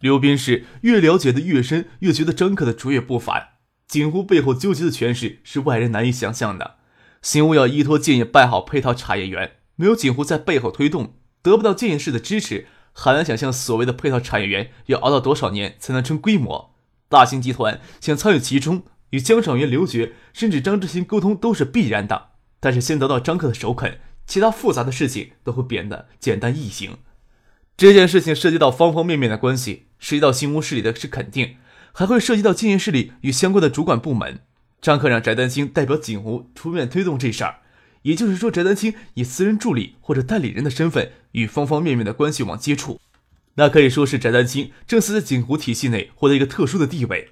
刘斌是越了解的越深，越觉得张克的卓越不凡。锦湖背后纠结的权势是外人难以想象的。新屋要依托建业办好配套产业园，没有锦湖在背后推动，得不到建业市的支持，很难想象所谓的配套产业园要熬到多少年才能成规模。大型集团想参与其中，与江赏元、刘觉甚至张志新沟通都是必然的。但是先得到张克的首肯，其他复杂的事情都会变得简单易行。这件事情涉及到方方面面的关系，涉及到新屋势力的是肯定，还会涉及到建业势力与相关的主管部门。张克让翟丹青代表锦湖出面推动这事儿，也就是说，翟丹青以私人助理或者代理人的身份与方方面面的关系网接触，那可以说是翟丹青正式在锦湖体系内获得一个特殊的地位。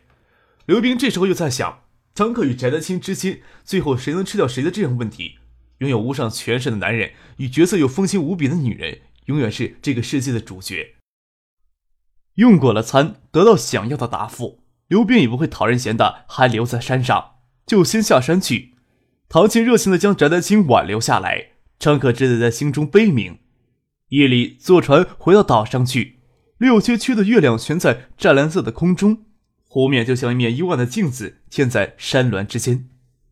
刘冰这时候又在想，张克与翟丹青之间，最后谁能吃掉谁的这样问题？拥有无上权势的男人与角色又风情无比的女人。永远是这个世界的主角。用过了餐，得到想要的答复，刘斌也不会讨人嫌的，还留在山上，就先下山去。唐琴热情的将翟丹青挽留下来，张可只得在心中悲鸣。夜里坐船回到岛上去，六七区的月亮悬在湛蓝色的空中，湖面就像一面幽暗的镜子，嵌在山峦之间，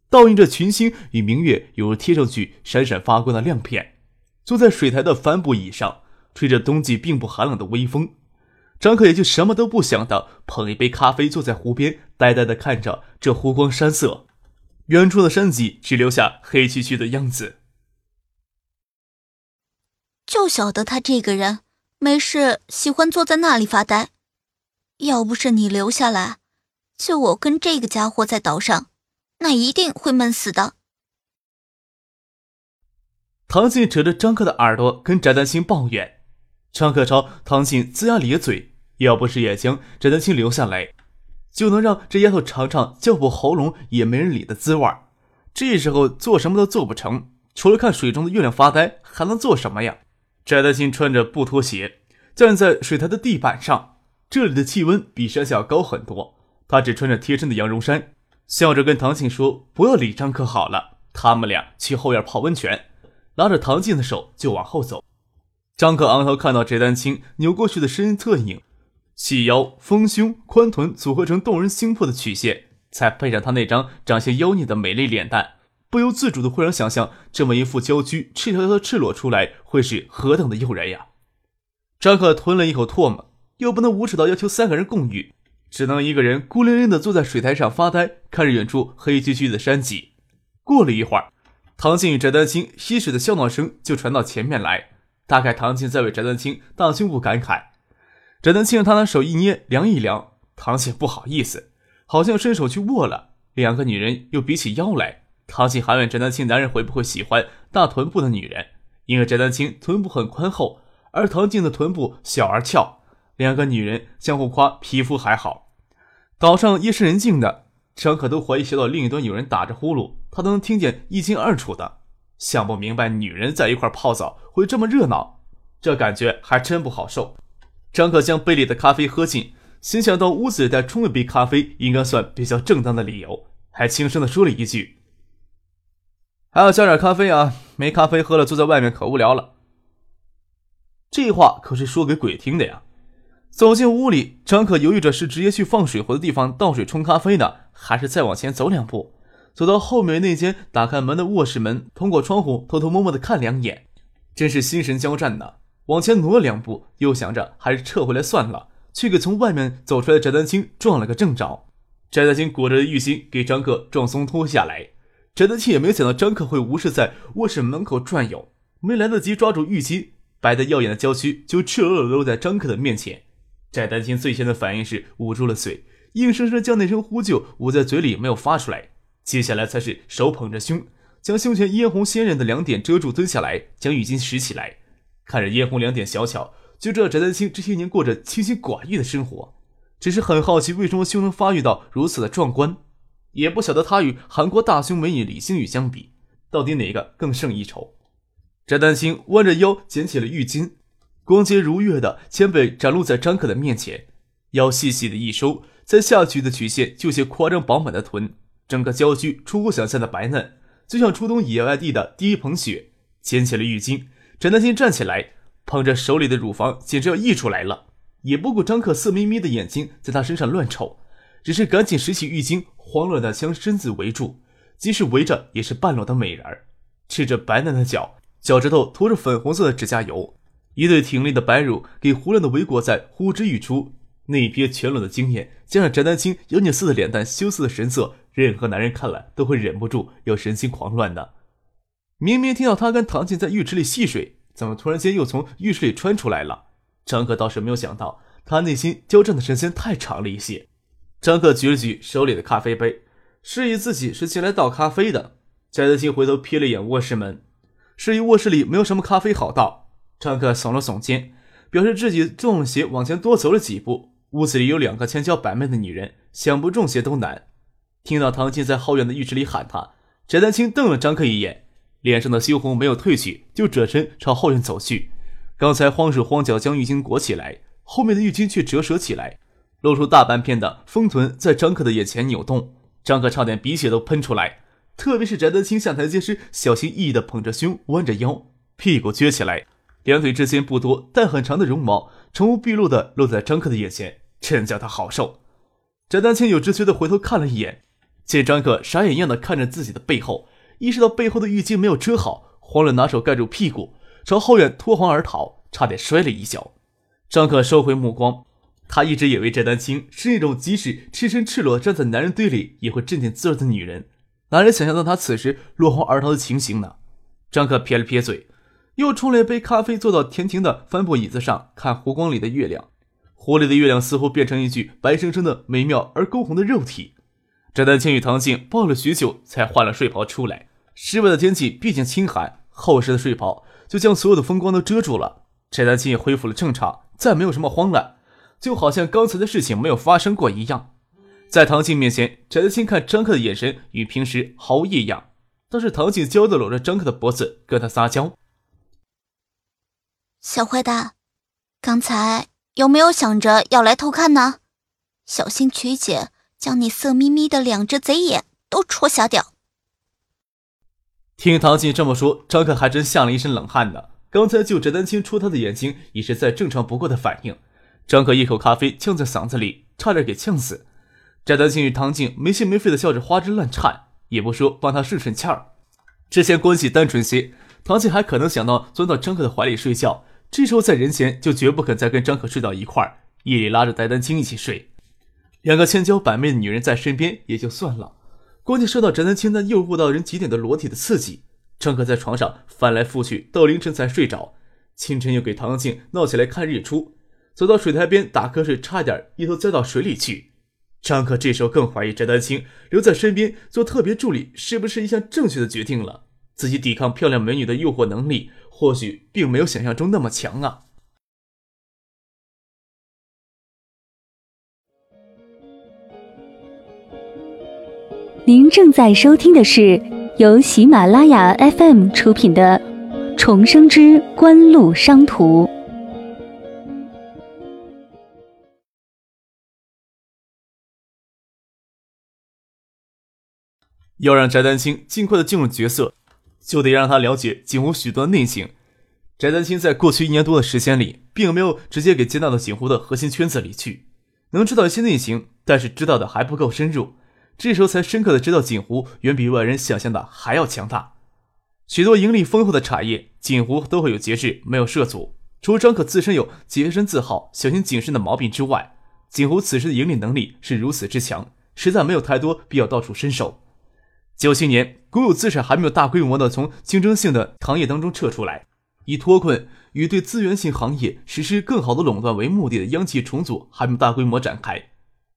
倒映着群星与明月，犹如贴上去闪闪发光的亮片。坐在水台的帆布椅上，吹着冬季并不寒冷的微风，张可也就什么都不想的捧一杯咖啡，坐在湖边，呆呆的看着这湖光山色，远处的山脊只留下黑黢黢的样子。就晓得他这个人没事喜欢坐在那里发呆，要不是你留下来，就我跟这个家伙在岛上，那一定会闷死的。唐静扯着张克的耳朵跟翟丹青抱怨，张克朝唐静龇牙咧嘴，要不是也将翟丹青留下来，就能让这丫头尝尝叫破喉咙也没人理的滋味这时候做什么都做不成，除了看水中的月亮发呆，还能做什么呀？翟丹青穿着布拖鞋站在水台的地板上，这里的气温比山下高很多，他只穿着贴身的羊绒衫，笑着跟唐静说：“不要理张克好了，他们俩去后院泡温泉。”拉着唐静的手就往后走，张可昂头看到翟丹青扭过去的身侧影，细腰、丰胸、宽臀组合成动人心魄的曲线，再配上他那张长相妖孽的美丽脸蛋，不由自主的会让想象这么一副娇躯赤条条的赤裸出来会是何等的诱人呀！张可吞了一口唾沫，又不能无耻到要求三个人共浴，只能一个人孤零零的坐在水台上发呆，看着远处黑黢黢的山脊。过了一会儿。唐静与翟丹青嬉水的笑闹声就传到前面来，大概唐静在为翟丹青大胸部感慨。翟丹青让他拿手一捏，量一量，唐静不好意思，好像伸手去握了。两个女人又比起腰来，唐静还问翟丹青男人会不会喜欢大臀部的女人，因为翟丹青臀部很宽厚，而唐静的臀部小而翘。两个女人相互夸皮肤还好。岛上夜深人静的。张可都怀疑小岛另一端有人打着呼噜，他都能听见一清二楚的。想不明白女人在一块泡澡会这么热闹，这感觉还真不好受。张可将杯里的咖啡喝尽，心想到屋子里再冲一杯咖啡，应该算比较正当的理由，还轻声的说了一句：“还要加点咖啡啊，没咖啡喝了，坐在外面可无聊了。”这话可是说给鬼听的呀。走进屋里，张可犹豫着是直接去放水壶的地方倒水冲咖啡呢，还是再往前走两步，走到后面那间打开门的卧室门，通过窗户偷偷摸摸的看两眼，真是心神交战呢。往前挪了两步，又想着还是撤回来算了，却给从外面走出来的翟丹青撞了个正着。翟丹青裹着浴巾给张克撞松脱下来，翟丹青也没想到张克会无视在卧室门口转悠，没来得及抓住浴巾，白得耀眼的娇躯就赤裸裸露在张克的面前。翟丹青最先的反应是捂住了嘴，硬生生将那声呼救捂在嘴里没有发出来。接下来才是手捧着胸，将胸前嫣红鲜艳的两点遮住，蹲下来将浴巾拾起来，看着嫣红两点小巧，就知道翟丹青这些年过着清心寡欲的生活。只是很好奇为什么胸能发育到如此的壮观，也不晓得他与韩国大胸美女李星宇相比，到底哪个更胜一筹。翟丹青弯着腰捡起了浴巾，光洁如月的肩背展露在张可的面前，腰细细的一收，在下曲的曲线就些夸张饱满的臀，整个娇躯出乎想象的白嫩，就像初冬野外地的第一捧雪。捡起了浴巾，翟丹青站起来，捧着手里的乳房，简直要溢出来了。也不顾张克色眯眯的眼睛在他身上乱瞅，只是赶紧拾起浴巾，慌乱的将身子围住，即使围着也是半裸的美人儿，赤着白嫩的脚，脚趾头涂着粉红色的指甲油，一对挺立的白乳给胡乱的围裹在呼之欲出，那一瞥全裸的惊艳，加上翟丹青妖孽似的脸蛋、羞涩的神色，任何男人看了都会忍不住要神心狂乱的。明明听到他跟唐静在浴池里戏水，怎么突然间又从浴室里穿出来了？张克倒是没有想到，他内心交战的时间太长了一些。张克举了举手里的咖啡杯，示意自己是进来倒咖啡的。翟德清回头瞥了一眼卧室门，示意卧室里没有什么咖啡好倒。张克耸了耸肩，表示自己中了邪，往前多走了几步。屋子里有两个千娇百媚的女人，想不中邪都难。听到唐静在后院的浴池里喊他，翟丹青瞪了张克一眼，脸上的羞红没有褪去，就转身朝后院走去。刚才慌手慌脚将浴巾裹起来，后面的浴巾却折折起来，露出大半片的丰臀在张克的眼前扭动，张克差点鼻血都喷出来。特别是翟德清下台阶时，小心翼翼地捧着胸，弯着腰，屁股撅起来，两腿之间不多但很长的绒毛，成无毕露地露在张克的眼前，真叫他好受。翟丹青有知觉地回头看了一眼，见张克傻眼一样的看着自己的背后，意识到背后的浴巾没有遮好，慌了拿手盖住屁股。朝后院脱荒而逃，差点摔了一跤。张可收回目光，他一直以为翟丹青是那种即使赤身赤裸站在男人堆里也会镇定自若的女人，哪能想象到她此时落荒而逃的情形呢？张可撇了撇嘴，又冲了一杯咖啡，坐到天庭的帆布椅子上看湖光里的月亮。湖里的月亮似乎变成一具白生生的美妙而勾红的肉体。翟丹青与唐静抱了许久，才换了睡袍出来。室外的天气毕竟清寒，厚实的睡袍。就将所有的风光都遮住了，翟丹青也恢复了正常，再没有什么慌乱，就好像刚才的事情没有发生过一样。在唐静面前，翟丹青看张克的眼神与平时毫无异样，倒是唐静娇的搂着张克的脖子跟他撒娇：“小坏蛋，刚才有没有想着要来偷看呢？小心曲姐将你色眯眯的两只贼眼都戳瞎掉。”听唐静这么说，张克还真吓了一身冷汗呢。刚才就翟丹青戳他的眼睛，已是再正常不过的反应。张克一口咖啡呛在嗓子里，差点给呛死。翟丹青与唐静没心没肺的笑着，花枝乱颤，也不说帮他顺顺气儿。之前关系单纯些，唐静还可能想到钻到张克的怀里睡觉，这时候在人前就绝不肯再跟张克睡到一块儿，夜里拉着翟丹青一起睡。两个千娇百媚的女人在身边也就算了。关键受到翟丹青那诱惑到人极点的裸体的刺激，张可在床上翻来覆去，到凌晨才睡着。清晨又给唐静闹起来看日出，走到水台边打瞌睡，差点一头栽到水里去。张可这时候更怀疑翟丹青留在身边做特别助理是不是一项正确的决定了。自己抵抗漂亮美女的诱惑能力，或许并没有想象中那么强啊。您正在收听的是由喜马拉雅 FM 出品的《重生之官路商途》。要让翟丹青尽快的进入角色，就得让他了解景湖许多的内情。翟丹青在过去一年多的时间里，并没有直接给接纳到景湖的核心圈子里去，能知道一些内情，但是知道的还不够深入。这时候才深刻的知道，锦湖远比外人想象的还要强大。许多盈利丰厚的产业，锦湖都会有节制，没有涉足。除张可自身有洁身自好、小心谨慎的毛病之外，锦湖此时的盈利能力是如此之强，实在没有太多必要到处伸手。九七年，国有资产还没有大规模的从竞争性的行业当中撤出来，以脱困与对资源性行业实施更好的垄断为目的的央企重组还没有大规模展开。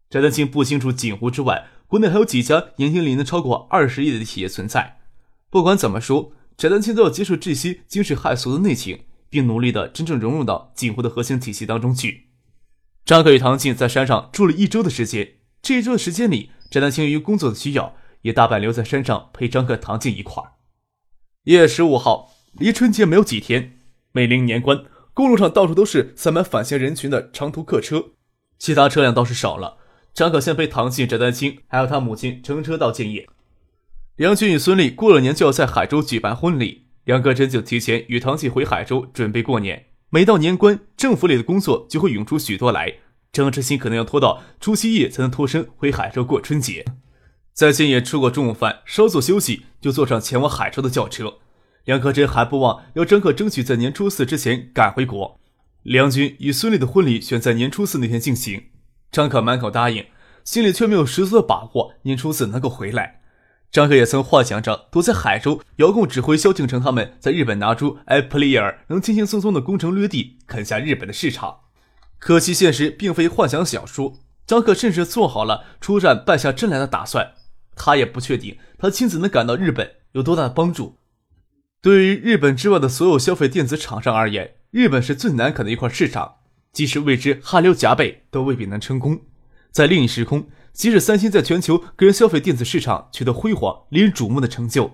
翟丹青不清楚锦湖之外。国内还有几家年轻里能超过二十亿的企业存在。不管怎么说，翟丹青都要接受这些惊世骇俗的内情，并努力的真正融入到锦湖的核心体系当中去。张克与唐静在山上住了一周的时间。这一周的时间里，翟丹青由于工作的需要，也大半留在山上陪张克、唐静一块儿。一月十五号，离春节没有几天，美陵年关，公路上到处都是塞满返乡人群的长途客车，其他车辆倒是少了。张可先陪唐静、翟丹青还有他母亲乘车到建业。梁军与孙俪过了年就要在海州举办婚礼，两个人就提前与唐静回海州准备过年。每到年关，政府里的工作就会涌出许多来。张志新可能要拖到除夕夜才能脱身回海州过春节。在建业吃过中午饭，稍作休息，就坐上前往海州的轿车。梁克珍还不忘要张克争取在年初四之前赶回国。梁军与孙俪的婚礼选在年初四那天进行，张克满口答应，心里却没有十足的把握年初四能够回来。张克也曾幻想着躲在海州，遥控指挥萧敬腾他们在日本拿出 iPlayer，能轻轻松松的攻城略地，啃下日本的市场。可惜现实并非幻想小说，张克甚至做好了出战败下阵来的打算。他也不确定他亲自能赶到日本有多大的帮助。对于日本之外的所有消费电子厂商而言，日本是最难啃的一块市场，即使为之汗流浃背，都未必能成功。在另一时空。即使三星在全球个人消费电子市场取得辉煌、令人瞩目的成就，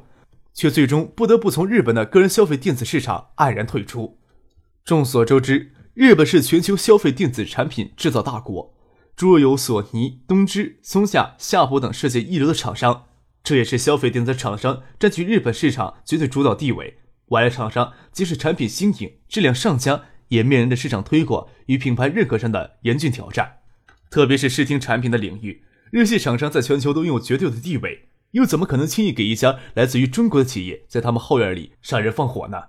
却最终不得不从日本的个人消费电子市场黯然退出。众所周知，日本是全球消费电子产品制造大国，诸如有索尼、东芝、松下、夏普等世界一流的厂商，这也是消费电子厂商占据日本市场绝对主导地位。外来厂商即使产品新颖、质量上佳，也面临着市场推广与品牌认可上的严峻挑战，特别是视听产品的领域。日系厂商在全球都拥有绝对的地位，又怎么可能轻易给一家来自于中国的企业在他们后院里杀人放火呢？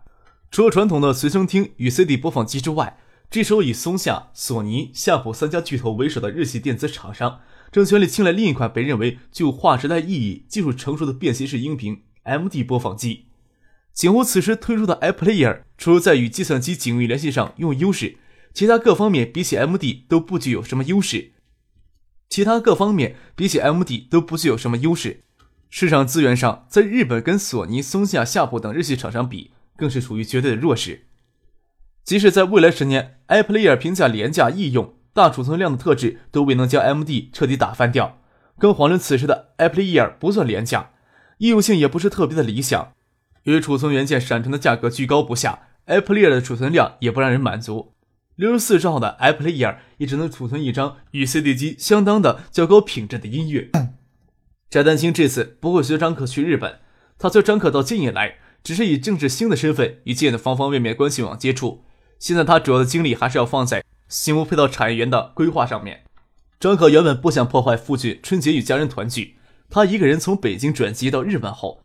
除了传统的随身听与 CD 播放机之外，这时候以松下、索尼、夏普三家巨头为首的日系电子厂商正全力青睐另一款被认为具有划时代意义、技术成熟的便携式音频 MD 播放机。景湖此时推出的 iPlayer，除了在与计算机紧密联系上拥有优势，其他各方面比起 MD 都不具有什么优势。其他各方面比起 MD 都不具有什么优势，市场资源上，在日本跟索尼、松下、夏普等日系厂商比，更是处于绝对的弱势。即使在未来十年，iPlayer 评价廉价易用、大储存量的特质都未能将 MD 彻底打翻掉，更遑论此时的 iPlayer 不算廉价，易用性也不是特别的理想。由于储存元件闪存的价格居高不下，iPlayer 的储存量也不让人满足。六十四兆的 iPlayer 也只能储存一张与 CD 机相当的较高品质的音乐。翟丹青这次不会随张可去日本，他随张可到建业来，只是以政治星的身份与建业的方方面面关系网接触。现在他主要的精力还是要放在新屋配套产业园的规划上面。张可原本不想破坏父亲春节与家人团聚，他一个人从北京转机到日本后，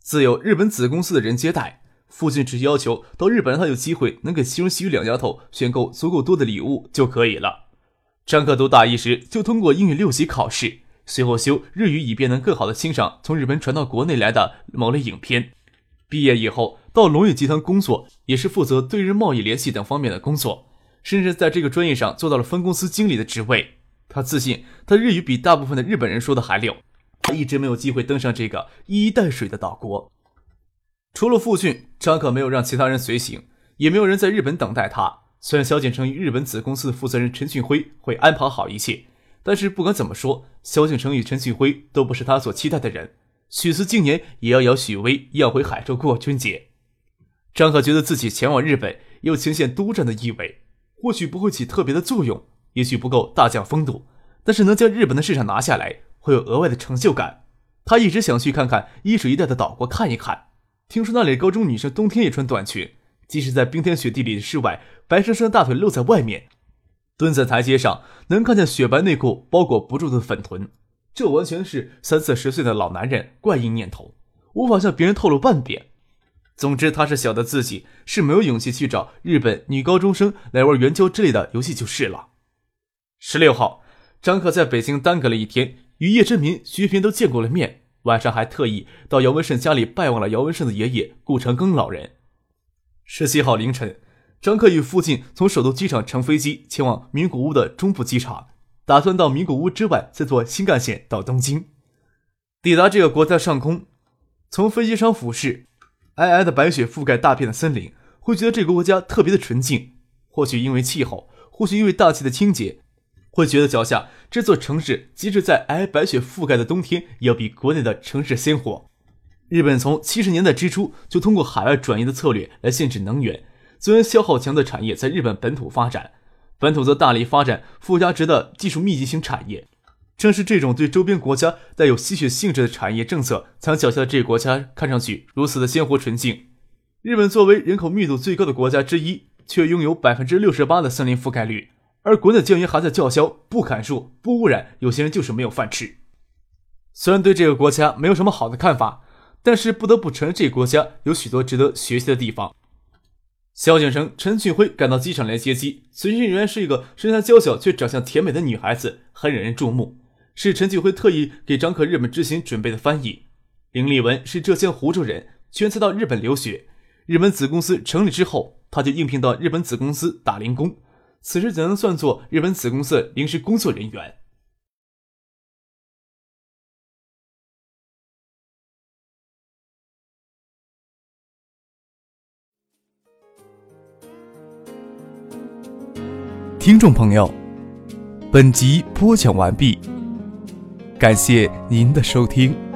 自有日本子公司的人接待。父亲只要求到日本让他有机会能给其中、西语两家头选购足够多的礼物就可以了。张克读大一时就通过英语六级考试，随后修日语以便能更好的欣赏从日本传到国内来的某类影片。毕业以后到龙宇集团工作，也是负责对日贸易联系等方面的工作，甚至在这个专业上做到了分公司经理的职位。他自信他日语比大部分的日本人说的还溜。他一直没有机会登上这个一衣带水的岛国。除了父亲，张可没有让其他人随行，也没有人在日本等待他。虽然萧景成与日本子公司的负责人陈俊辉会安排好一切，但是不管怎么说，萧景成与陈俊辉都不是他所期待的人。许思今年也要邀许巍要回海州过春节。张可觉得自己前往日本又呈现督战的意味，或许不会起特别的作用，也许不够大将风度，但是能将日本的市场拿下来，会有额外的成就感。他一直想去看看一水一带的岛国看一看。听说那里高中女生冬天也穿短裙，即使在冰天雪地里的室外，白生生的大腿露在外面，蹲在台阶上能看见雪白内裤包裹不住的粉臀，这完全是三四十岁的老男人怪异念头，无法向别人透露半点。总之，他是晓得自己是没有勇气去找日本女高中生来玩援交之类的游戏就是了。十六号，张克在北京耽搁了一天，与叶真民、徐平都见过了面。晚上还特意到姚文胜家里拜望了姚文胜的爷爷顾长庚老人。十七号凌晨，张克与父亲从首都机场乘飞机前往名古屋的中部机场，打算到名古屋之外再坐新干线到东京。抵达这个国家上空，从飞机上俯视，皑皑的白雪覆盖大片的森林，会觉得这个国家特别的纯净。或许因为气候，或许因为大气的清洁，会觉得脚下这座城市，即使在皑皑白雪覆盖的冬天，也要比国内的城市鲜活。日本从七十年代之初就通过海外转移的策略来限制能源、资源消耗强的产业在日本本土发展，本土则大力发展附加值的技术密集型产业。正是这种对周边国家带有吸血性质的产业政策，才让脚下的这个国家看上去如此的鲜活纯净。日本作为人口密度最高的国家之一，却拥有百分之六十八的森林覆盖率，而国内的教员还在叫嚣不砍树、不污染，有些人就是没有饭吃。虽然对这个国家没有什么好的看法，但是不得不承认这个国家有许多值得学习的地方。萧景生、陈俊辉赶到机场来接机，随行人员是一个身材娇小却长相甜美的女孩子，很引人注目。是陈俊辉特意给张可日本之行准备的翻译。林立文是浙江湖州人，全才到日本留学。日本子公司成立之后，他就应聘到日本子公司打零工。此时怎能算作日本子公司临时工作人员？听众朋友，本集播讲完毕。感谢您的收听。